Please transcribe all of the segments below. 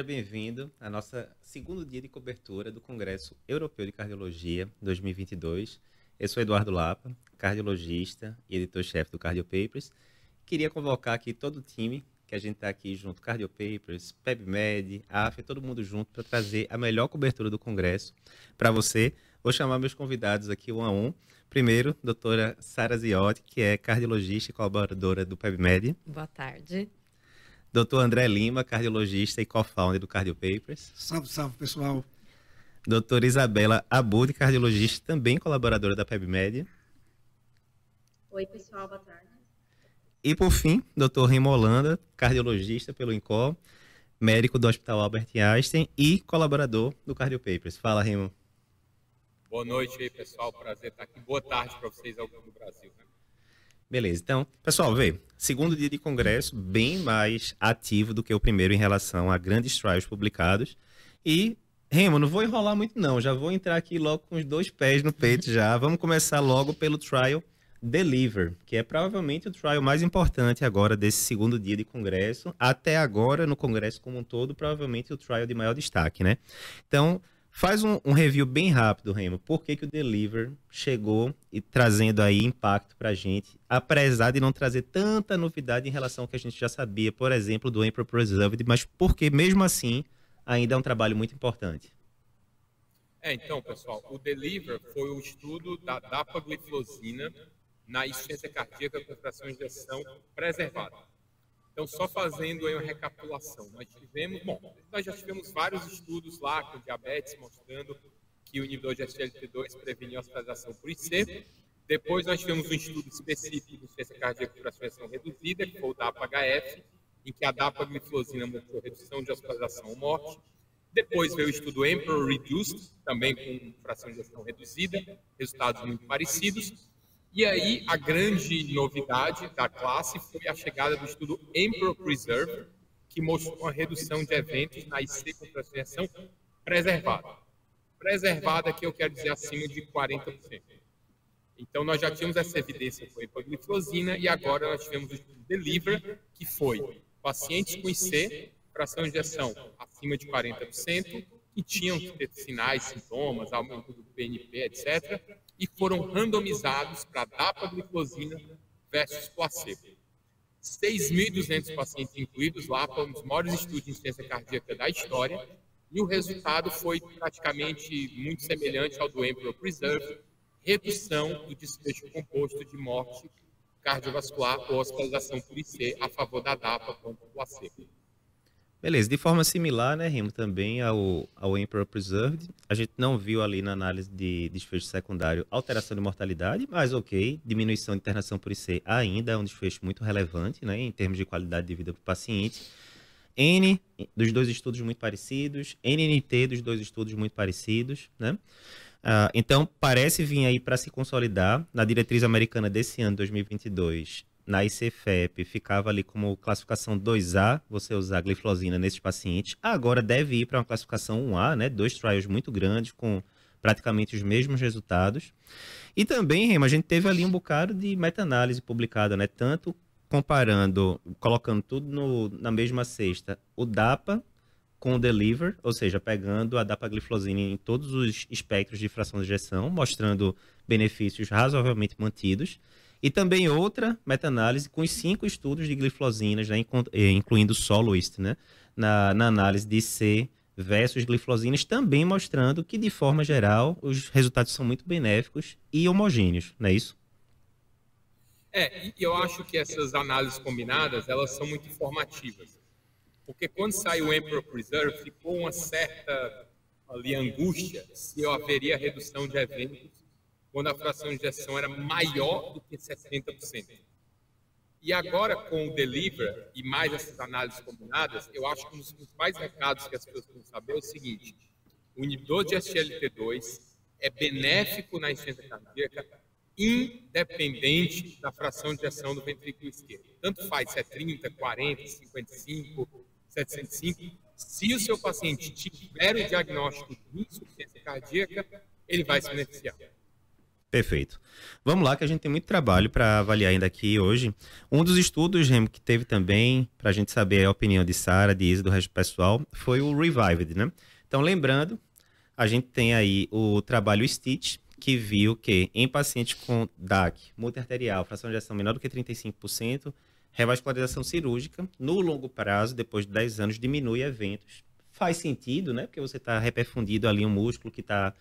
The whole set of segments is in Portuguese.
seja bem-vindo ao nosso segundo dia de cobertura do Congresso Europeu de Cardiologia 2022. Eu sou Eduardo Lapa, cardiologista e editor-chefe do Cardio Papers. Queria convocar aqui todo o time que a gente está aqui junto, Cardio Papers, PebMed, AF, todo mundo junto para trazer a melhor cobertura do Congresso para você. Vou chamar meus convidados aqui um a um. Primeiro, doutora Sara Ziotti, que é cardiologista e colaboradora do PebMed. Boa tarde. Doutor André Lima, cardiologista e co-founder do Cardio Papers. Salve, salve, pessoal. Doutora Isabela Abud, cardiologista, também colaboradora da PebMed. Oi, pessoal, boa tarde. E por fim, doutor Rimo Holanda, cardiologista pelo INCOR, médico do Hospital Albert Einstein e colaborador do Cardio Papers. Fala, Rimo. Boa noite aí, pessoal. Prazer estar aqui. Boa tarde para vocês ao do Brasil. Né? Beleza, então, pessoal, vê, segundo dia de congresso, bem mais ativo do que o primeiro em relação a grandes trials publicados. E, Remo, não vou enrolar muito não, já vou entrar aqui logo com os dois pés no peito já. Vamos começar logo pelo trial Deliver, que é provavelmente o trial mais importante agora desse segundo dia de congresso. Até agora, no congresso como um todo, provavelmente o trial de maior destaque, né? Então, Faz um, um, review bem rápido, Remo. Por que, que o Deliver chegou e trazendo aí impacto para a gente, apesar de não trazer tanta novidade em relação ao que a gente já sabia, por exemplo, do Emperor Preserved, mas porque mesmo assim ainda é um trabalho muito importante. É, então, pessoal, o Deliver foi o estudo da dapagliflozina na insuficiência cardíaca com fração de injeção preservada. Então, só fazendo aí uma recapitulação, nós tivemos, bom, nós já tivemos vários estudos lá com diabetes mostrando que o inibidor de SGLT2 prevenia a hospitalização por IC. Depois nós tivemos um estudo específico de insuficiência cardíaca por fração reduzida, que foi o DAPA-HF, em que a dapagliflozina mostrou redução de hospitalização ou morte. Depois veio o estudo Emperor Reduced, também com fração de injeção reduzida, resultados muito parecidos. E aí, a grande novidade da classe foi a chegada do estudo Emperor Preserve, que mostrou uma redução de eventos na IC com transferência preservada. Preservada, que eu quero dizer acima de 40%. Então, nós já tínhamos essa evidência com a epagliflozina e agora nós tivemos o estudo Deliver, que foi pacientes com IC, fração de injeção acima de 40%, que tinham que ter sinais, sintomas, aumento do PNP, etc., e foram randomizados para dapagliflozina versus placebo. 6.200 pacientes incluídos lá, foi um dos maiores estudos de ciência cardíaca da história, e o resultado foi praticamente muito semelhante ao do Emperor Preserve, redução do desfecho composto de morte cardiovascular ou hospitalização por IC a favor da DAPA contra o placebo. Beleza, de forma similar, né, Rimo, também ao, ao Emperor Preserved, a gente não viu ali na análise de desfecho secundário alteração de mortalidade, mas ok, diminuição de internação por IC ainda é um desfecho muito relevante, né, em termos de qualidade de vida para o paciente. N dos dois estudos muito parecidos, NNT dos dois estudos muito parecidos, né? Uh, então, parece vir aí para se consolidar na diretriz americana desse ano, 2022, na ICFEP ficava ali como classificação 2A, você usar gliflozina nesses pacientes. Agora deve ir para uma classificação 1A, né? Dois trials muito grandes com praticamente os mesmos resultados. E também, Rema, a gente teve ali um bocado de meta-análise publicada, né? Tanto comparando, colocando tudo no, na mesma cesta, o DAPA com o Deliver, ou seja, pegando a dapagliflozina em todos os espectros de fração de injeção, mostrando benefícios razoavelmente mantidos. E também outra meta-análise com os cinco estudos de glifosinas, né, eh, incluindo soloist, né, na, na análise de C versus glifosinas, também mostrando que, de forma geral, os resultados são muito benéficos e homogêneos, não é isso? É, e eu acho que essas análises combinadas, elas são muito informativas. Porque quando saiu o Emperor Preserve, ficou uma certa ali angústia se haveria redução de eventos quando a fração de injeção era maior do que 70%. E agora, com o Deliver e mais essas análises combinadas, eu acho que um dos principais recados que as pessoas precisam saber é o seguinte: o inibidor de SGLT2 é benéfico na insuficiência cardíaca, independente da fração de injeção do ventrículo esquerdo. Tanto faz se é 30, 40, 55, 705. Se o seu paciente tiver o diagnóstico de insuficiência cardíaca, ele vai se beneficiar. Perfeito. Vamos lá, que a gente tem muito trabalho para avaliar ainda aqui hoje. Um dos estudos, Remo, que teve também, para a gente saber a opinião de Sara, de Isa, do resto do pessoal, foi o Revived, né? Então, lembrando, a gente tem aí o trabalho Stitch, que viu que em pacientes com DAC, multiarterial, fração de ação menor do que 35%, revascularização cirúrgica, no longo prazo, depois de 10 anos, diminui eventos. Faz sentido, né? Porque você está reperfundido ali um músculo que está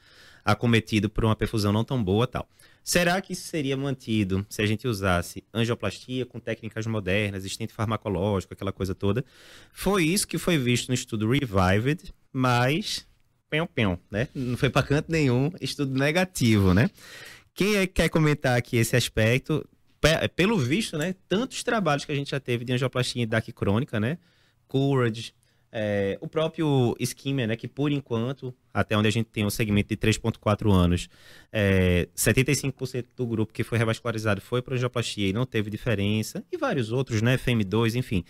acometido por uma perfusão não tão boa tal. Será que isso seria mantido se a gente usasse angioplastia com técnicas modernas, estente farmacológico, aquela coisa toda? Foi isso que foi visto no estudo Revived, mas pão, pão, né? Não foi para canto nenhum, estudo negativo, né? Quem é que quer comentar aqui esse aspecto? Pelo visto, né? Tantos trabalhos que a gente já teve de angioplastia e DAC crônica, né? Courage, é, o próprio Ischemia, né, que por enquanto, até onde a gente tem um segmento de 3,4 anos, é, 75% do grupo que foi revascularizado foi para angioplastia e não teve diferença, e vários outros, né, FM2, enfim.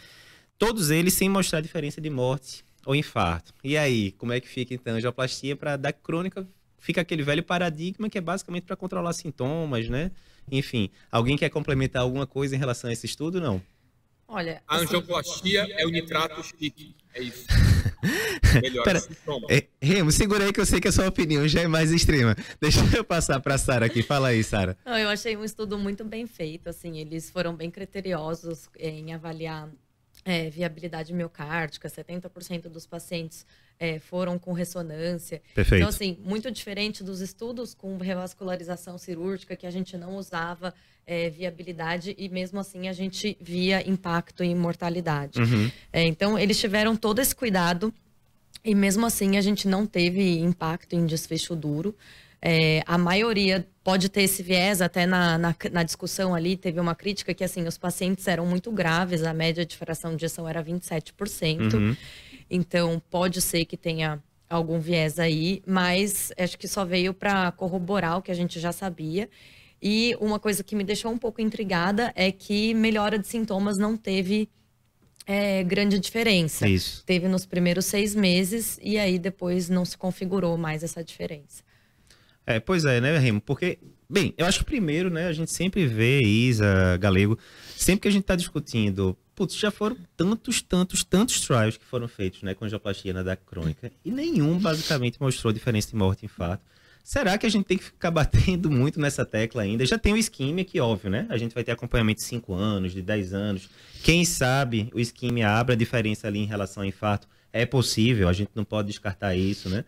Todos eles sem mostrar diferença de morte ou infarto. E aí, como é que fica então a angioplastia para dar crônica? Fica aquele velho paradigma que é basicamente para controlar sintomas, né? Enfim, alguém quer complementar alguma coisa em relação a esse estudo? Não. Olha, a assim, angioplastia é o nitrato chique. É isso. Melhor Pera, é, Remo, segura aí que eu sei que a sua opinião já é mais extrema. Deixa eu passar para Sara aqui. Fala aí, Sara. Eu achei um estudo muito bem feito. Assim, eles foram bem criteriosos em avaliar é, viabilidade miocárdica. 70% dos pacientes é, foram com ressonância. Perfeito. Então, assim, muito diferente dos estudos com revascularização cirúrgica, que a gente não usava é, viabilidade e mesmo assim a gente via impacto em mortalidade. Uhum. É, então, eles tiveram todo esse cuidado e mesmo assim a gente não teve impacto em desfecho duro. É, a maioria pode ter esse viés, até na, na, na, discussão ali teve uma crítica que assim os pacientes eram muito graves, a média de fração de ejeção era 27%. Uhum. Então, pode ser que tenha algum viés aí, mas acho que só veio para corroborar o que a gente já sabia. E uma coisa que me deixou um pouco intrigada é que melhora de sintomas não teve é, grande diferença. Isso. Teve nos primeiros seis meses e aí depois não se configurou mais essa diferença. É, pois é, né, Remo? Porque, bem, eu acho que primeiro, né, a gente sempre vê, Isa, Galego, sempre que a gente está discutindo putz, já foram tantos, tantos, tantos trials que foram feitos, né, com angioplastia na DAC crônica, e nenhum basicamente mostrou diferença de morte e infarto. Será que a gente tem que ficar batendo muito nessa tecla ainda? Já tem o isquemia que, óbvio, né? A gente vai ter acompanhamento de 5 anos, de 10 anos. Quem sabe o isquemia abre a diferença ali em relação ao infarto. É possível, a gente não pode descartar isso, né?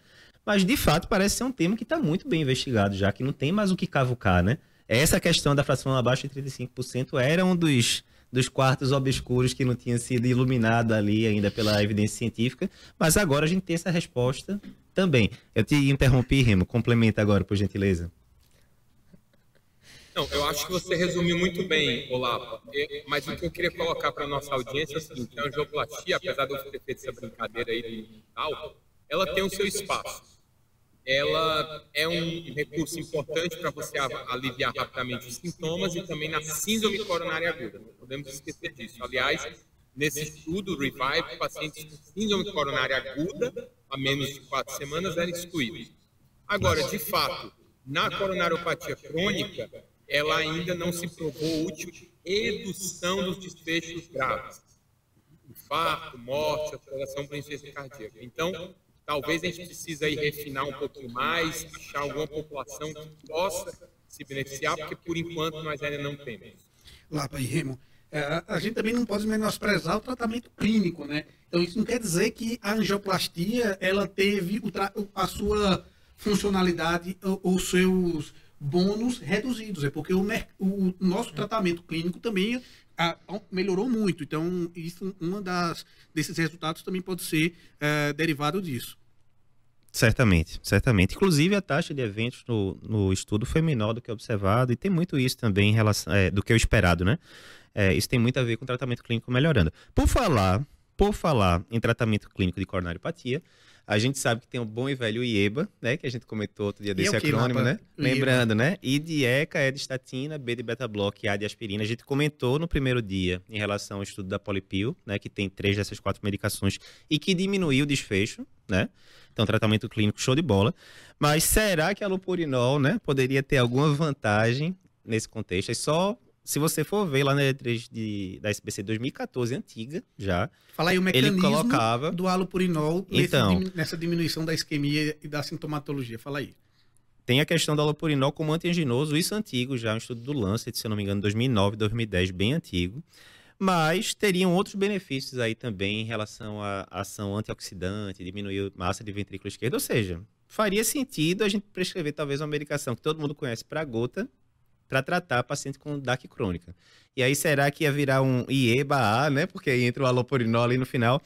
Mas, de fato, parece ser um tema que está muito bem investigado já, que não tem mais o que cavucar, né? Essa questão da fração abaixo de 35% era um dos dos quartos obscuros que não tinha sido iluminado ali ainda pela evidência científica, mas agora a gente tem essa resposta também. Eu te interrompi, Remo, complementa agora, por gentileza. Não, eu acho que você resumiu muito bem, Olapa. Mas o que eu queria colocar para a nossa audiência é o seguinte: a angioplastia, apesar de eu ter feito essa brincadeira aí do tal, ela tem o seu espaço ela é um recurso importante para você aliviar rapidamente os sintomas e também na síndrome coronária aguda. Não podemos esquecer disso. Aliás, nesse estudo, Revive, pacientes com síndrome coronária aguda, a menos de quatro semanas, eram excluídos. Agora, de fato, na coronariopatia crônica, ela ainda não se provou útil redução dos desfechos graves. Infarto, morte, alteração para insuficiência cardíaca. Então, Talvez a gente precise aí refinar um pouquinho mais, achar alguma população que possa se beneficiar, porque por enquanto nós ainda não temos. Lapa e Remo, é, a gente também não pode menosprezar o tratamento clínico, né? Então isso não quer dizer que a angioplastia ela teve a sua funcionalidade ou os seus bônus reduzidos, é porque o, o nosso tratamento clínico também a, melhorou muito. Então, isso, uma das, desses resultados também pode ser é, derivado disso. Certamente, certamente. Inclusive, a taxa de eventos no, no estudo foi menor do que observado, e tem muito isso também em relação é, do que o esperado, né? É, isso tem muito a ver com o tratamento clínico melhorando. Por falar, por falar em tratamento clínico de coronariopatia, a gente sabe que tem o bom e velho IEBA, né? Que a gente comentou outro dia desse acrônimo, né? Lembrando, né? I de ECA é de estatina, B de beta-block e A de aspirina. A gente comentou no primeiro dia em relação ao estudo da Polipil, né? Que tem três dessas quatro medicações e que diminuiu o desfecho né? Então, tratamento clínico show de bola. Mas será que a lupurinol, né, poderia ter alguma vantagem nesse contexto? É só se você for ver lá na E3 de, da SBC 2014, antiga já. Fala aí o mecanismo ele colocava... do halopurinol então, nesse, nessa diminuição da isquemia e da sintomatologia. Fala aí. Tem a questão do halopurinol como antianginoso, isso antigo, já um estudo do Lancet, se eu não me engano, 2009, 2010, bem antigo. Mas teriam outros benefícios aí também em relação à ação antioxidante, diminuir a massa de ventrículo esquerdo, ou seja, faria sentido a gente prescrever talvez uma medicação que todo mundo conhece para gota, para tratar paciente com DAC crônica. E aí será que ia virar um IE-BA, né? Porque aí entra o alopurinol ali no final.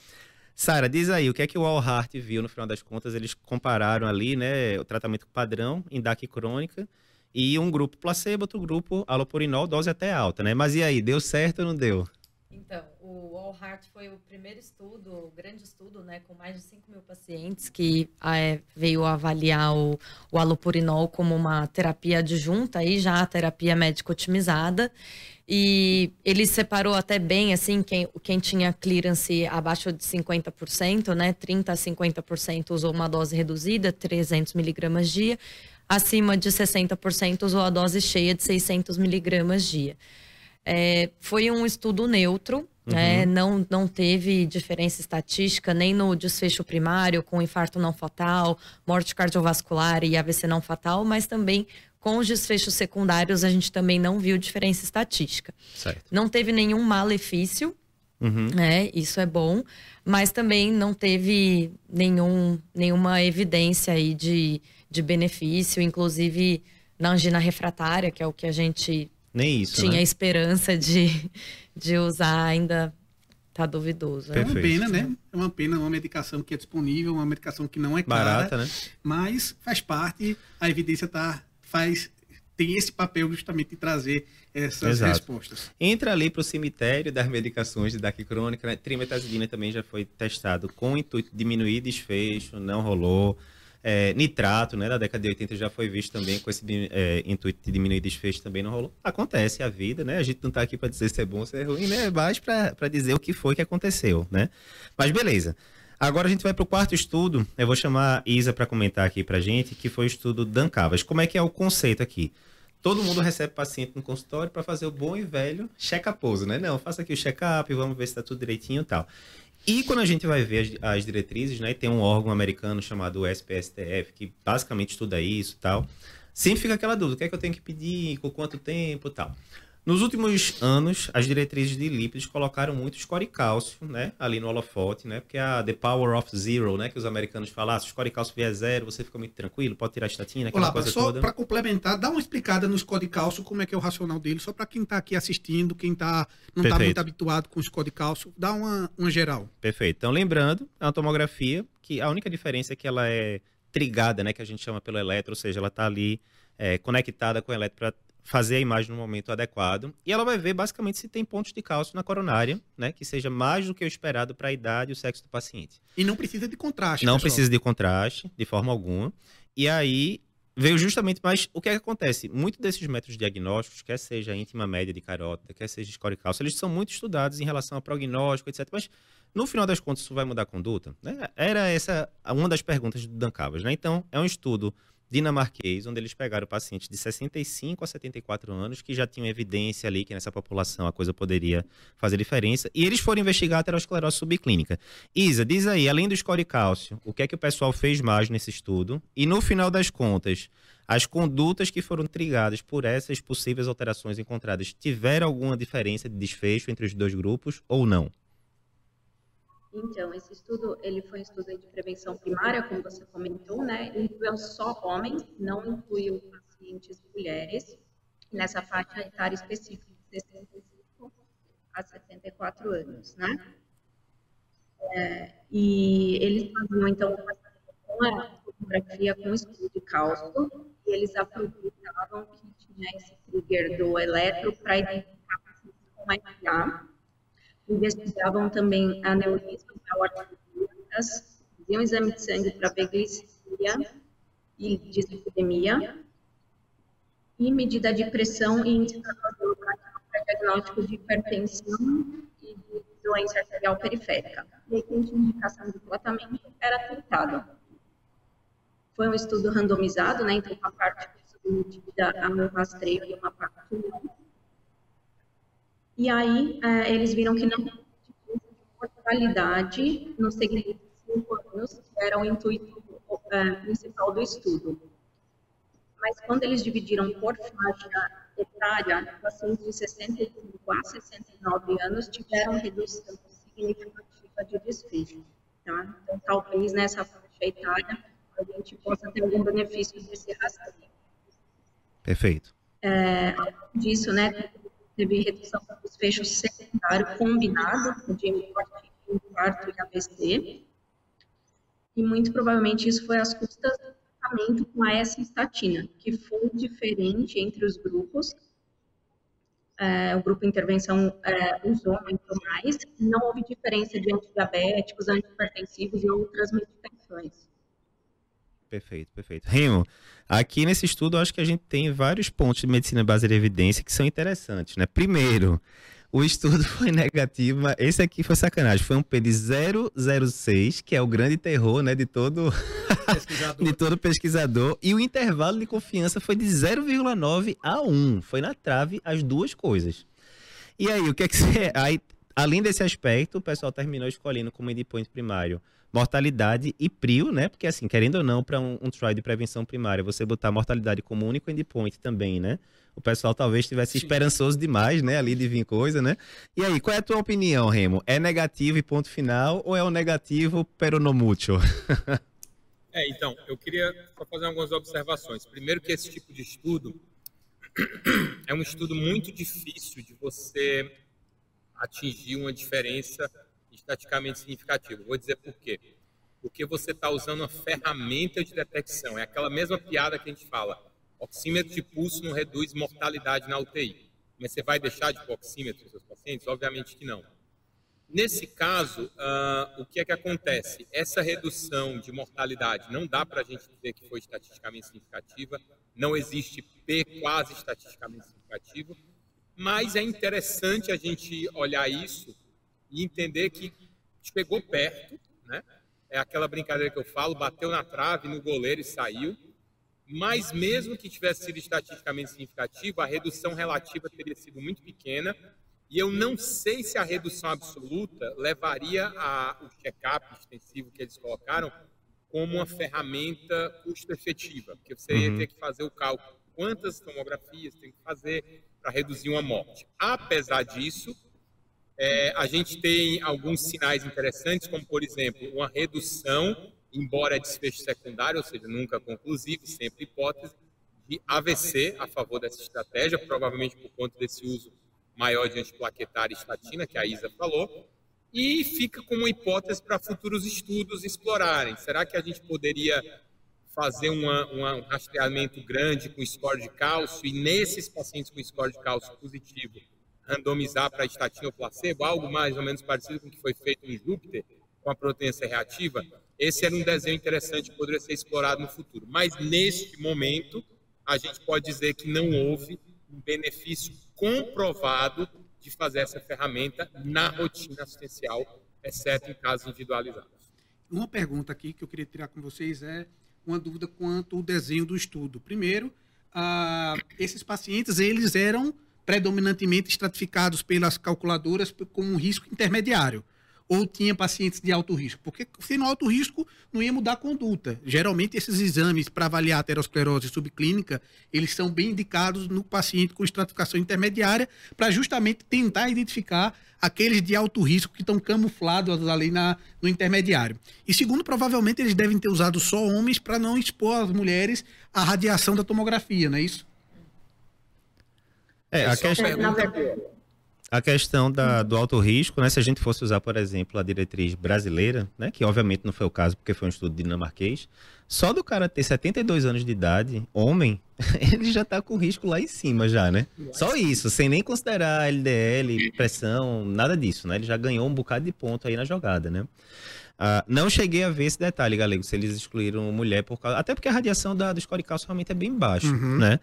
Sara, diz aí, o que é que o Allhart viu no final das contas? Eles compararam ali, né, o tratamento padrão em DAC crônica e um grupo placebo, outro grupo alopurinol, dose até alta, né? Mas e aí, deu certo ou não deu? Então, o All Heart foi o primeiro estudo, o grande estudo, né, com mais de 5 mil pacientes, que é, veio avaliar o, o alopurinol como uma terapia adjunta, aí já a terapia médica otimizada. E ele separou até bem, assim, quem, quem tinha clearance abaixo de 50%, né, 30% a 50% usou uma dose reduzida, 300 miligramas dia, acima de 60% usou a dose cheia de 600 miligramas dia. É, foi um estudo neutro? Uhum. né? não, não teve diferença estatística nem no desfecho primário, com infarto não fatal, morte cardiovascular e AVC não fatal, mas também com os desfechos secundários a gente também não viu diferença estatística. Certo. Não teve nenhum malefício, uhum. né? Isso é bom, mas também não teve nenhum, nenhuma evidência aí de, de benefício, inclusive na angina refratária, que é o que a gente nem isso. Tinha né? esperança de, de usar, ainda tá duvidoso. É uma pena, né? É uma pena, uma medicação que é disponível, uma medicação que não é cara, barata, né? Mas faz parte, a evidência tá faz tem esse papel justamente de trazer essas Exato. respostas. Entra ali para o cemitério das medicações de DAC crônica, né? Trimetazidina também já foi testado com o intuito de diminuir desfecho, não rolou. É, nitrato, né, da década de 80 já foi visto também com esse é, intuito de diminuir desfecho, também não rolou. Acontece a vida, né? A gente não está aqui para dizer se é bom ou se é ruim, né? É mais para dizer o que foi que aconteceu, né? Mas beleza. Agora a gente vai para o quarto estudo. Eu vou chamar a Isa para comentar aqui para gente, que foi o estudo Dancavas. Como é que é o conceito aqui? Todo mundo recebe paciente no consultório para fazer o bom e velho check-up, né? Não, faça aqui o check-up, vamos ver se está tudo direitinho e tal. E quando a gente vai ver as, as, diretrizes, né, tem um órgão americano chamado SPSTF que basicamente estuda isso e tal. Sempre fica aquela dúvida, o que é que eu tenho que pedir, com quanto tempo e tal. Nos últimos anos, as diretrizes de lípidos colocaram muito score cálcio, né, ali no holofote, né, porque a the power of zero, né, que os americanos falam, ah, se o score cálcio vier zero, você fica muito tranquilo, pode tirar a estatina, aquela Olá, coisa só para complementar, dá uma explicada no score cálcio, como é que é o racional dele, só para quem está aqui assistindo, quem tá, não está muito habituado com o score cálcio, dá uma, uma geral. Perfeito. Então, lembrando, é uma tomografia que a única diferença é que ela é trigada, né, que a gente chama pelo eletro, ou seja, ela está ali é, conectada com o eletro para fazer a imagem no momento adequado. E ela vai ver basicamente se tem pontos de cálcio na coronária, né? Que seja mais do que o esperado para a idade e o sexo do paciente. E não precisa de contraste. Não pessoal. precisa de contraste, de forma alguma. E aí veio justamente, mas o que, é que acontece? Muitos desses métodos diagnósticos, quer seja íntima média de carótida, quer seja score cálcio, eles são muito estudados em relação a prognóstico, etc. Mas no final das contas, isso vai mudar a conduta? Né? Era essa uma das perguntas do Dan Cavas, né? Então, é um estudo dinamarquês, onde eles pegaram pacientes de 65 a 74 anos que já tinham evidência ali que nessa população a coisa poderia fazer diferença, e eles foram investigar a aterosclerose subclínica. Isa, diz aí, além do score cálcio, o que é que o pessoal fez mais nesse estudo? E no final das contas, as condutas que foram trigadas por essas possíveis alterações encontradas tiveram alguma diferença de desfecho entre os dois grupos ou não? Então, esse estudo, ele foi um estudo de prevenção primária, como você comentou, né? Incluiu só homens, não incluiu pacientes mulheres, nessa faixa etária específica de 65 a 74 anos, né? É, e eles faziam, então, uma fotografia com estudo de cálculo, e eles aproveitavam que tinha esse trigger do eletro para identificar com IPA, investigavam também aneurisma faziam exame de sangue para ver glicemia e dislipidemia, e medida de pressão e indicador para diagnóstico de hipertensão e de doença arterial periférica. E quem tinha indicação de tratamento era tentado. Foi um estudo randomizado, né? Então, uma parte submetida ao rastreio e uma parte não. E aí, é, eles viram que não mortalidade no segmento de 5 anos, que era o intuito é, principal do estudo. Mas quando eles dividiram por faixa etária, pacientes de 65 a 69 anos tiveram redução significativa de desfecho. Tá? Então, talvez nessa faixa etária a gente possa ter algum benefício desse rastreio. Perfeito. É, além disso, né, teve redução do desfecho secundário combinado de infarto e AVC, e muito provavelmente isso foi às custas tratamento com a S-estatina, que foi diferente entre os grupos. É, o grupo intervenção é, usou muito mais, não houve diferença de antidiabéticos, antihipertensivos e outras medicações. Perfeito, perfeito. Remo, aqui nesse estudo acho que a gente tem vários pontos de medicina baseada em evidência que são interessantes, né? Primeiro, o estudo foi negativo, mas esse aqui foi sacanagem. Foi um P de 006, que é o grande terror, né, de todo de todo pesquisador, e o intervalo de confiança foi de 0,9 a 1. Foi na trave as duas coisas. E aí, o que é que você aí além desse aspecto, o pessoal terminou escolhendo como endpoint primário mortalidade e PRIO, né? Porque assim, querendo ou não, para um, um trial de prevenção primária, você botar mortalidade como único endpoint também, né? O pessoal talvez estivesse esperançoso demais, né? Ali de vir coisa, né? E aí, qual é a tua opinião, Remo? É negativo e ponto final ou é um negativo peronomútil? é, então, eu queria só fazer algumas observações. Primeiro que esse tipo de estudo é um estudo muito difícil de você atingir uma diferença estaticamente significativa. Vou dizer por quê. Porque você está usando uma ferramenta de detecção. É aquela mesma piada que a gente fala. Oxímetro de pulso não reduz mortalidade na UTI. Mas você vai deixar de oxímetro nos seus pacientes? Obviamente que não. Nesse caso, uh, o que é que acontece? Essa redução de mortalidade não dá para a gente dizer que foi estatisticamente significativa, não existe P quase estatisticamente significativo, mas é interessante a gente olhar isso e entender que chegou perto, né? É aquela brincadeira que eu falo, bateu na trave, no goleiro e saiu. Mas mesmo que tivesse sido estatisticamente significativo, a redução relativa teria sido muito pequena. E eu não sei se a redução absoluta levaria a, o check-up extensivo que eles colocaram como uma ferramenta custo-efetiva, porque você ia uhum. ter que fazer o cálculo quantas tomografias tem que fazer para reduzir uma morte. Apesar disso, é, a gente tem alguns sinais interessantes, como, por exemplo, uma redução, embora desfecho secundário, ou seja, nunca conclusivo, sempre hipótese, de AVC a favor dessa estratégia, provavelmente por conta desse uso maior de antiplaquetária e estatina, que a Isa falou, e fica como hipótese para futuros estudos explorarem. Será que a gente poderia fazer uma, uma, um rastreamento grande com score de cálcio e nesses pacientes com score de cálcio positivo randomizar para estatina ou placebo, algo mais ou menos parecido com o que foi feito em Júpiter, com a proteína reativa, esse era um desenho interessante que poderia ser explorado no futuro. Mas neste momento, a gente pode dizer que não houve um benefício comprovado de fazer essa ferramenta na rotina assistencial, exceto em casos individualizados. Uma pergunta aqui que eu queria tirar com vocês é uma dúvida quanto ao desenho do estudo. Primeiro, esses pacientes eles eram predominantemente estratificados pelas calculadoras com um risco intermediário ou tinha pacientes de alto risco? Porque se no alto risco não ia mudar a conduta. Geralmente esses exames para avaliar a aterosclerose subclínica, eles são bem indicados no paciente com estratificação intermediária para justamente tentar identificar aqueles de alto risco que estão camuflados ali na, no intermediário. E segundo, provavelmente eles devem ter usado só homens para não expor as mulheres à radiação da tomografia, não é isso? É, a questão, a questão da, do alto risco, né? Se a gente fosse usar, por exemplo, a diretriz brasileira, né? Que obviamente não foi o caso porque foi um estudo dinamarquês, só do cara ter 72 anos de idade, homem, ele já está com risco lá em cima já, né? Só isso, sem nem considerar LDL, pressão, nada disso, né? Ele já ganhou um bocado de ponto aí na jogada, né? Uh, não cheguei a ver esse detalhe, galego, se eles excluíram mulher por causa... Até porque a radiação da, do score cálcio realmente é bem baixa, uhum. né?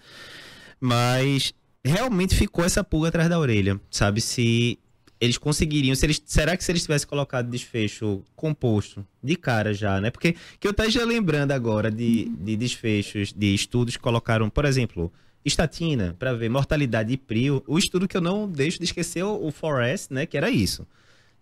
Mas realmente ficou essa pulga atrás da orelha, sabe? Se eles conseguiriam, se eles, será que se eles tivessem colocado desfecho composto de cara já, né? Porque que eu já lembrando agora de, de desfechos de estudos que colocaram, por exemplo, estatina para ver mortalidade e prio. O estudo que eu não deixo de esquecer o Forest, né, que era isso.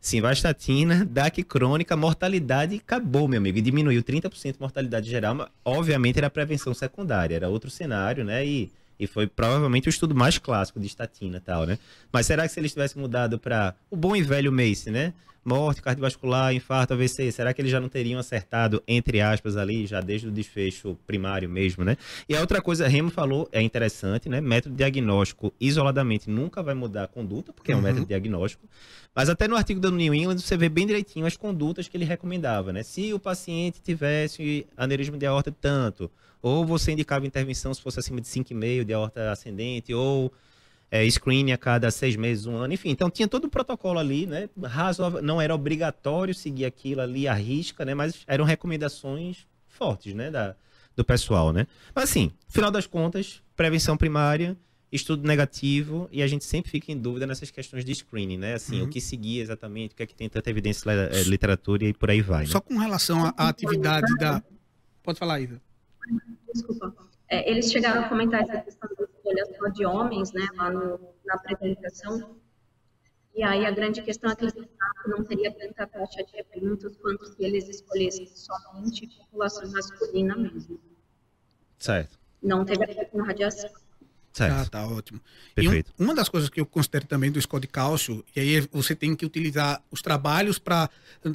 Simvastatina, DAC crônica, mortalidade acabou, meu amigo, e diminuiu 30% mortalidade geral, mas obviamente era prevenção secundária, era outro cenário, né? E e foi provavelmente o estudo mais clássico de estatina e tal, né? Mas será que se eles tivessem mudado para o bom e velho MACE, né? Morte cardiovascular, infarto, AVC, será que eles já não teriam acertado, entre aspas, ali, já desde o desfecho primário mesmo, né? E a outra coisa, Remo falou, é interessante, né? Método diagnóstico isoladamente nunca vai mudar a conduta, porque é um uhum. método diagnóstico. Mas até no artigo do New England você vê bem direitinho as condutas que ele recomendava, né? Se o paciente tivesse aneurisma de aorta tanto, ou você indicava intervenção se fosse acima de 5,5 de aorta ascendente, ou é, screening a cada seis meses, um ano, enfim. Então tinha todo o protocolo ali, né? Razoável, não era obrigatório seguir aquilo ali à risca, né? Mas eram recomendações fortes, né? Da, do pessoal, né? Mas assim, final das contas, prevenção primária, estudo negativo, e a gente sempre fica em dúvida nessas questões de screening, né? Assim, uhum. o que seguir exatamente, o que é que tem tanta evidência, é, literatura e por aí vai. Só né? com relação à atividade da. Pode falar, Isa. Desculpa. É, eles chegaram a comentar essa questão da escolha só de homens, né, lá no, na apresentação. E aí a grande questão é que eles não teria tanta taxa de eventos quanto se eles escolhessem somente população masculina mesmo. Certo. Não teve a ver com radiação. Certo. Ah, tá ótimo. Perfeito. Um, uma das coisas que eu considero também do de cálcio, e aí você tem que utilizar os trabalhos para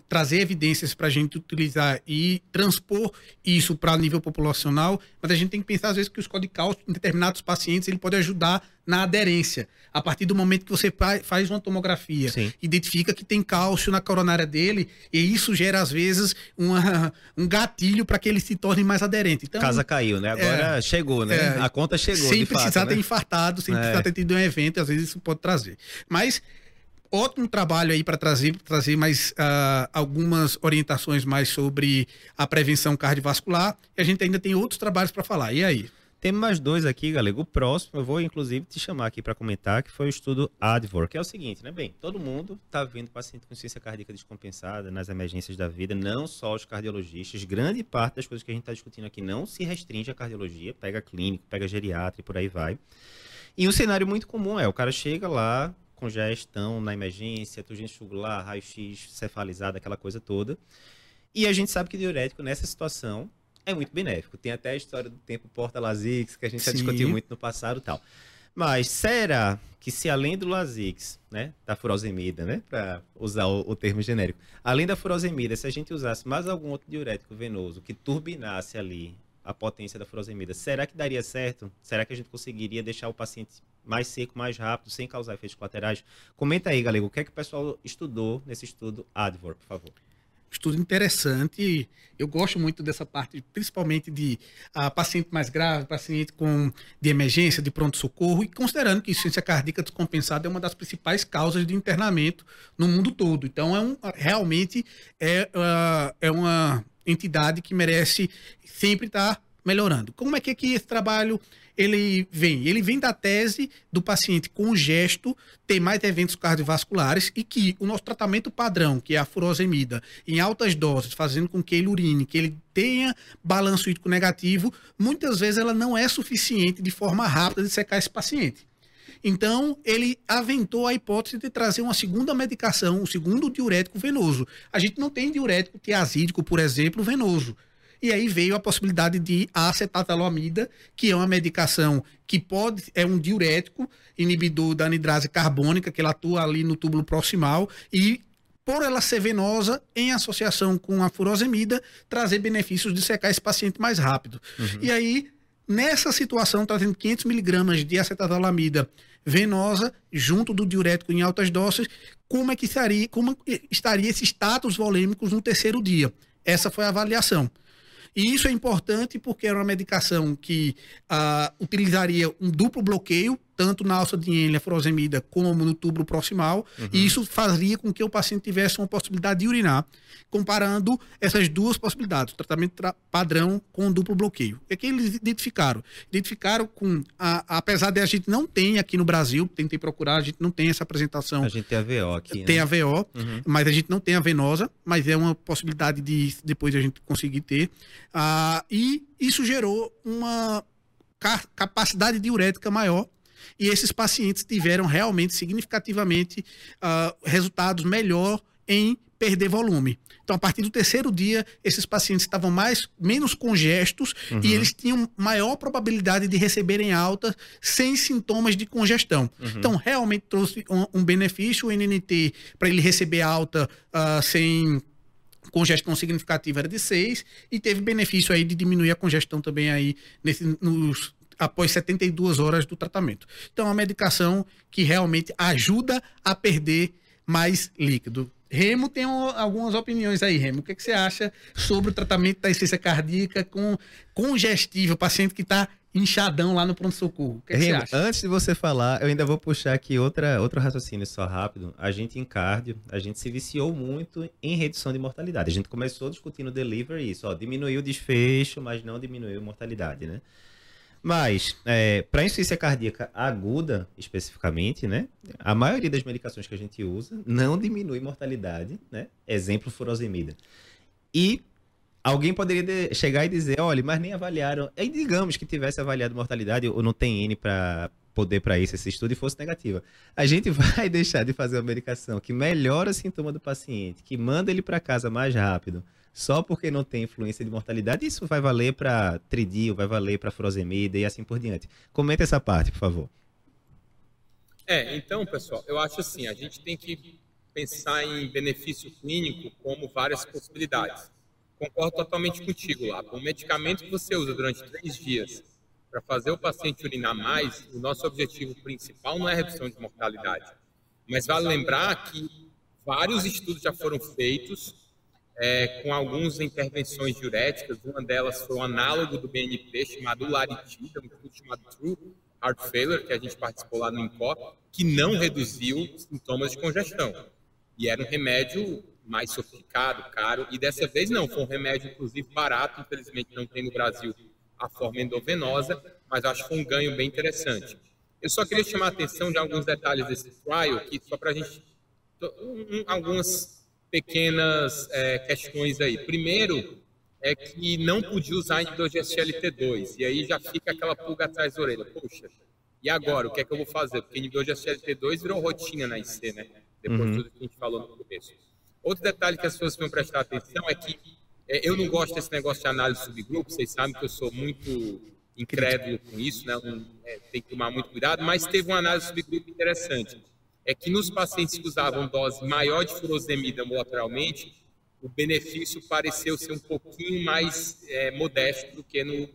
trazer evidências para a gente utilizar e transpor isso para nível populacional, mas a gente tem que pensar às vezes que o de cálcio em determinados pacientes ele pode ajudar na aderência. A partir do momento que você faz uma tomografia, Sim. identifica que tem cálcio na coronária dele, e isso gera, às vezes, uma, um gatilho para que ele se torne mais aderente. Então, Casa caiu, né? Agora é, chegou, né? É, a conta chegou. Sem precisar ter né? infartado, sem é. precisar ter tido um evento, às vezes isso pode trazer. Mas ótimo trabalho aí para trazer, trazer mais uh, algumas orientações mais sobre a prevenção cardiovascular. E a gente ainda tem outros trabalhos para falar. E aí? Temos mais dois aqui, galera. O próximo, eu vou inclusive te chamar aqui para comentar, que foi o estudo ADVOR, que é o seguinte, né? Bem, todo mundo está vendo paciente com ciência cardíaca descompensada nas emergências da vida, não só os cardiologistas. Grande parte das coisas que a gente está discutindo aqui não se restringe à cardiologia, pega clínico, pega geriatra e por aí vai. E um cenário muito comum é, o cara chega lá, congestão na emergência, turgência jugular, raio-x cefalizado, aquela coisa toda. E a gente sabe que diurético nessa situação é muito benéfico. Tem até a história do tempo porta-lasix, que a gente Sim. já discutiu muito no passado e tal. Mas será que se além do Lasix, né, da furosemida, né, para usar o, o, termo genérico, além da furosemida, se a gente usasse mais algum outro diurético venoso que turbinasse ali a potência da furosemida, será que daria certo? Será que a gente conseguiria deixar o paciente mais seco, mais rápido, sem causar efeitos colaterais? Comenta aí, galera, o que é que o pessoal estudou nesse estudo ADVOR, por favor estudo interessante. Eu gosto muito dessa parte, principalmente de uh, paciente mais grave, paciente com de emergência, de pronto-socorro, e considerando que insuficiência cardíaca descompensada é uma das principais causas de internamento no mundo todo. Então, é um, realmente é, uh, é uma entidade que merece sempre estar melhorando. Como é que, é que esse trabalho ele vem? Ele vem da tese do paciente com gesto ter mais eventos cardiovasculares e que o nosso tratamento padrão, que é a furosemida, em altas doses, fazendo com que ele urine, que ele tenha balanço hídrico negativo, muitas vezes ela não é suficiente de forma rápida de secar esse paciente. Então, ele aventou a hipótese de trazer uma segunda medicação, um segundo diurético venoso. A gente não tem diurético tiazídico, por exemplo, venoso. E aí veio a possibilidade de acetatalamida, que é uma medicação que pode é um diurético, inibidor da anidrase carbônica, que ela atua ali no túbulo proximal e por ela ser venosa, em associação com a furosemida, trazer benefícios de secar esse paciente mais rápido. Uhum. E aí, nessa situação, trazendo 500 miligramas de acetatalamida venosa, junto do diurético em altas doses, como é que estaria, como estaria esses status volêmicos no terceiro dia? Essa foi a avaliação. E isso é importante porque era uma medicação que uh, utilizaria um duplo bloqueio tanto na alça de Henle, a furosemida, como no túbulo proximal, uhum. e isso fazia com que o paciente tivesse uma possibilidade de urinar, comparando essas duas possibilidades, o tratamento tra padrão com duplo bloqueio. O que eles identificaram? Identificaram com, a, apesar de a gente não tem aqui no Brasil, tentei procurar, a gente não tem essa apresentação. A gente tem a VO aqui, Tem né? a VO, uhum. mas a gente não tem a venosa, mas é uma possibilidade de depois a gente conseguir ter. Ah, e isso gerou uma capacidade diurética maior e esses pacientes tiveram realmente significativamente uh, resultados melhor em perder volume. Então, a partir do terceiro dia, esses pacientes estavam mais menos congestos uhum. e eles tinham maior probabilidade de receberem alta sem sintomas de congestão. Uhum. Então, realmente trouxe um, um benefício o NNT para ele receber alta uh, sem congestão significativa era de 6 e teve benefício aí de diminuir a congestão também aí nesse, nos após 72 horas do tratamento. Então, é uma medicação que realmente ajuda a perder mais líquido. Remo tem um, algumas opiniões aí, Remo. O que, é que, você acha sobre o tratamento da essência cardíaca com congestível, paciente que está inchadão lá no pronto-socorro? É Remo, antes de você falar, eu ainda vou puxar aqui outra, outro raciocínio só rápido. A gente em cardio, a gente se viciou muito em redução de mortalidade. A gente começou discutindo delivery isso, ó, diminuiu o desfecho, mas não diminuiu a mortalidade, né? Mas, é, para insuficiência cardíaca aguda, especificamente, né? A maioria das medicações que a gente usa não diminui mortalidade, né? Exemplo, furosemida. E alguém poderia chegar e dizer, olha, mas nem avaliaram. E digamos que tivesse avaliado mortalidade, ou não tem N para poder para isso, esse estudo, e fosse negativa. A gente vai deixar de fazer uma medicação que melhora o sintoma do paciente, que manda ele para casa mais rápido, só porque não tem influência de mortalidade, isso vai valer para tridio, vai valer para furosemida e assim por diante. Comenta essa parte, por favor. É, então, pessoal, eu acho assim, a gente tem que pensar em benefício clínico como várias possibilidades. Concordo totalmente contigo lá. O medicamento que você usa durante três dias para fazer o paciente urinar mais, o nosso objetivo principal não é a redução de mortalidade. Mas vale lembrar que vários estudos já foram feitos é, com algumas intervenções diuréticas. Uma delas foi um análogo do BNP chamado Laritida, um estudo chamado True Heart Failure, que a gente participou lá no INCOP, que não reduziu sintomas de congestão. E era um remédio mais sofisticado, caro, e dessa vez não, foi um remédio inclusive barato, infelizmente não tem no Brasil a forma endovenosa, mas acho que foi um ganho bem interessante. Eu só queria chamar a atenção de alguns detalhes desse trial, aqui, só para a gente. Um, algumas pequenas é, questões aí. Primeiro, é que não podia usar inibidor de SGLT2, e aí já fica aquela pulga atrás da orelha. Poxa, e agora, o que é que eu vou fazer? Porque inibidor de SGLT2 virou rotina na IC, né? Depois uhum. de tudo que a gente falou no começo. Outro detalhe que as pessoas vão prestar atenção é que é, eu não gosto desse negócio de análise de subgrupo, vocês sabem que eu sou muito incrédulo com isso, né? Um, é, tem que tomar muito cuidado, mas teve uma análise de subgrupo interessante é que nos pacientes que usavam dose maior de furosemida ambulatorialmente, o benefício pareceu ser um pouquinho mais é, modesto do que no,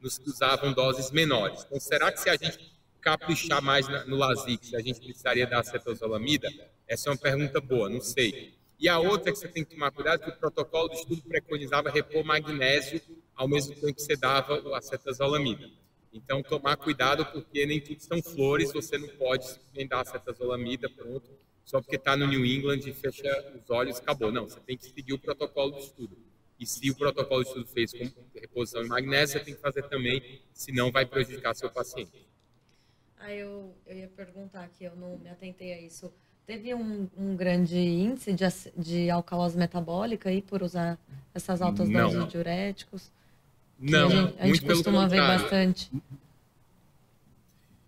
nos que usavam doses menores. Então, será que se a gente caprichar mais no Lasix, a gente precisaria da acetazolamida? Essa é uma pergunta boa, não sei. E a outra que você tem que tomar cuidado, que o protocolo do estudo preconizava repor magnésio ao mesmo tempo que você dava o acetazolamida. Então, tomar cuidado, porque nem tudo são flores, você não pode dar cetazolamida, pronto, só porque está no New England e fecha os olhos, acabou. Não, você tem que seguir o protocolo do estudo. E se o protocolo do estudo fez com reposição de magnésio, você tem que fazer também, senão vai prejudicar seu paciente. Ah, eu, eu ia perguntar aqui, eu não me atentei a isso. Teve um, um grande índice de, de alcalose metabólica aí por usar essas altas não. doses de diuréticos? Não, a gente, a gente costuma ver bastante.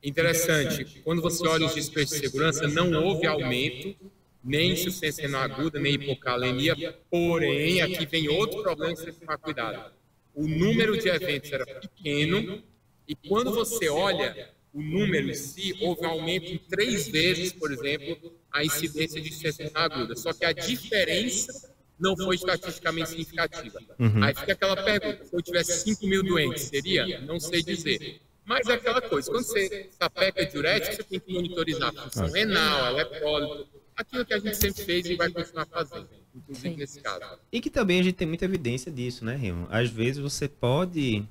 Interessante. Quando você olha os despejos de segurança, não houve aumento nem insuficiência renal aguda, nem hipocalemia. Porém, aqui vem outro problema que você tem que tomar cuidado. O número de eventos era pequeno e quando você olha o número em si, houve um aumento em três vezes, por exemplo, a incidência de insuficiência renal aguda. Só que a diferença não foi estatisticamente significativa. Uhum. Aí fica aquela pergunta: se eu tivesse 5 mil doentes, seria? Não sei dizer. Mas é aquela coisa: quando você sapeca diurético, você tem que monitorizar a função renal, eletrólito, aquilo que a gente sempre fez e vai continuar fazendo, inclusive nesse caso. E que também a gente tem muita evidência disso, né, Rimo? Às vezes você pode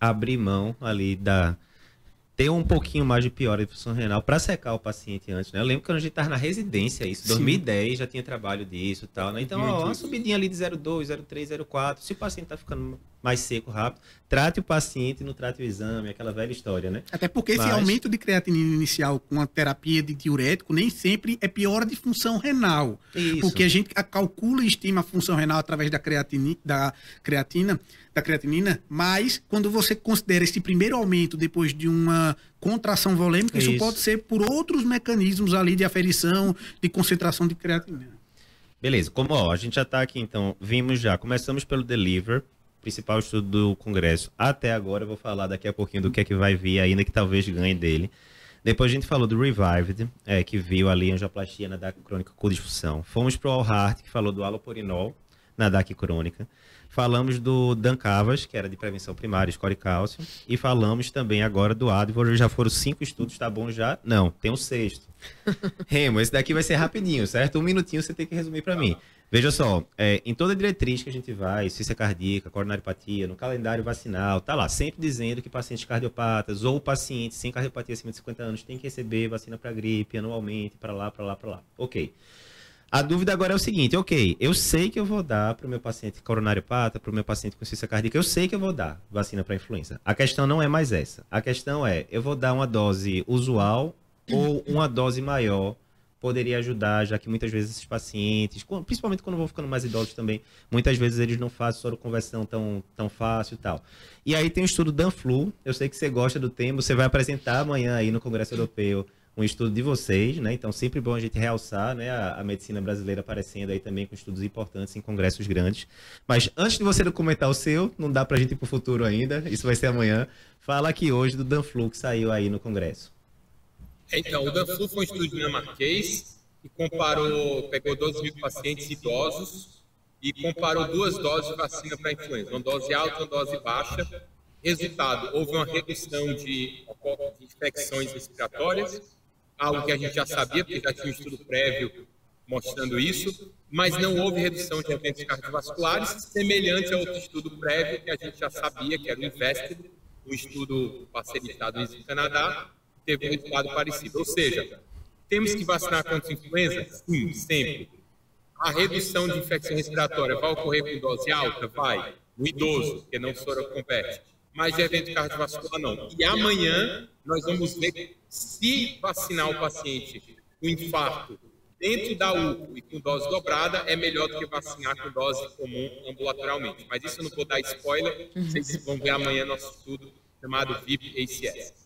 abrir mão ali da ter um pouquinho mais de piora de função renal para secar o paciente antes, né? Eu lembro que quando a gente estava na residência, isso, Sim. 2010 já tinha trabalho disso e tal, né? Então, ó, uma subidinha ali de 0,2, 0,3, 0,4, se o paciente está ficando mais seco rápido, trate o paciente, não trate o exame, aquela velha história, né? Até porque Mas... esse aumento de creatinina inicial com a terapia de diurético nem sempre é pior de função renal. Isso. Porque a gente calcula e estima a função renal através da, creatina, da creatina, da creatinina, mas quando você considera esse primeiro aumento depois de uma contração volêmica, isso, isso pode ser por outros mecanismos ali de aferição, de concentração de creatinina. Beleza, como ó, a gente já está aqui, então, vimos já, começamos pelo Deliver, principal estudo do Congresso até agora. Eu vou falar daqui a pouquinho do que é que vai vir ainda que talvez ganhe dele. Depois a gente falou do Revived, é, que viu ali angioplastia na DAC crônica com disfunção. Fomos para o All Heart, que falou do aloporinol na DAC crônica. Falamos do Dancavas, que era de prevenção primária, score cálcio. E falamos também agora do Advor. Já foram cinco estudos, tá bom já? Não, tem um sexto. Remo, esse daqui vai ser rapidinho, certo? Um minutinho você tem que resumir para mim. Veja só, é, em toda diretriz que a gente vai, ciência cardíaca, coronariopatia, no calendário vacinal, tá lá sempre dizendo que pacientes cardiopatas ou pacientes sem cardiopatia acima de 50 anos têm que receber vacina para gripe anualmente, para lá, para lá, para lá. Ok. A dúvida agora é o seguinte, ok, eu sei que eu vou dar para o meu paciente coronariopata, para o meu paciente com ciência cardíaca, eu sei que eu vou dar vacina para influenza. A questão não é mais essa. A questão é, eu vou dar uma dose usual ou uma dose maior poderia ajudar, já que muitas vezes esses pacientes, principalmente quando vão ficando mais idosos também, muitas vezes eles não fazem soroconversão tão, tão fácil e tal. E aí tem o estudo Danflu, eu sei que você gosta do tema, você vai apresentar amanhã aí no Congresso Europeu um estudo de vocês, né? Então sempre bom a gente realçar, né, a, a, medicina brasileira aparecendo aí também com estudos importantes em congressos grandes. Mas antes de você comentar o seu, não dá pra gente ir pro futuro ainda, isso vai ser amanhã. Fala aqui hoje do Danflu que saiu aí no congresso. Então, o Danflu foi um estudo dinamarquês que comparou, pegou 12 mil pacientes idosos e comparou duas doses de vacina para influenza, uma dose alta e uma dose baixa. Resultado, houve uma redução de, infecções respiratórias, algo que a gente já sabia, porque já tinha um estudo prévio mostrando isso, mas não houve redução de eventos cardiovasculares, semelhante a outro estudo prévio que a gente já sabia, que era o INVESTED, um estudo parcerizado no Canadá, teve um resultado parecido. Ou seja, temos que vacinar contra a influenza? Sim, sempre. A redução de infecção respiratória vai ocorrer com dose alta? Vai. No idoso, porque não compete. Mas de evento cardiovascular, não. E amanhã nós vamos ver se vacinar o paciente com infarto dentro da UCO e com dose dobrada é melhor do que vacinar com dose comum ambulatorialmente. Mas isso eu não vou dar spoiler, vocês vão ver amanhã nosso estudo chamado VIP-ACS.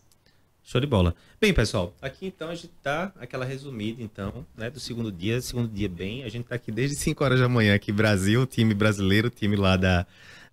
Show de bola. Bem, pessoal, aqui então a gente tá aquela resumida, então, né, do segundo dia, segundo dia bem. A gente tá aqui desde 5 horas da manhã aqui, Brasil, time brasileiro, time lá da,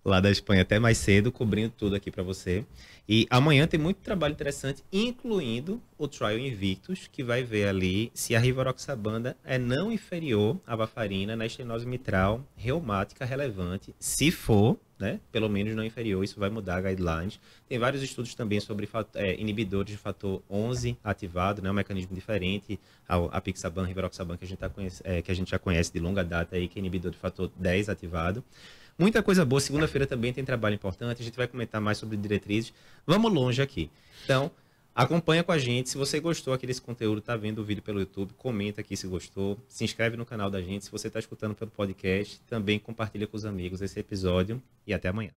lá da Espanha até mais cedo, cobrindo tudo aqui para você. E amanhã tem muito trabalho interessante, incluindo o Trial Invictus, que vai ver ali se a rivaroxabanda é não inferior à varfarina na estenose mitral reumática relevante. Se for, né, pelo menos não inferior, isso vai mudar a guidelines. Tem vários estudos também sobre é, inibidores de fator 11 ativado, né, um mecanismo diferente ao apixaban, rivaroxaban, que a gente, tá é, que a gente já conhece de longa data aí, que é inibidor de fator 10 ativado. Muita coisa boa. Segunda-feira também tem trabalho importante. A gente vai comentar mais sobre diretrizes. Vamos longe aqui. Então, acompanha com a gente. Se você gostou aqui desse conteúdo, tá vendo o vídeo pelo YouTube, comenta aqui se gostou. Se inscreve no canal da gente. Se você está escutando pelo podcast, também compartilha com os amigos esse episódio. E até amanhã.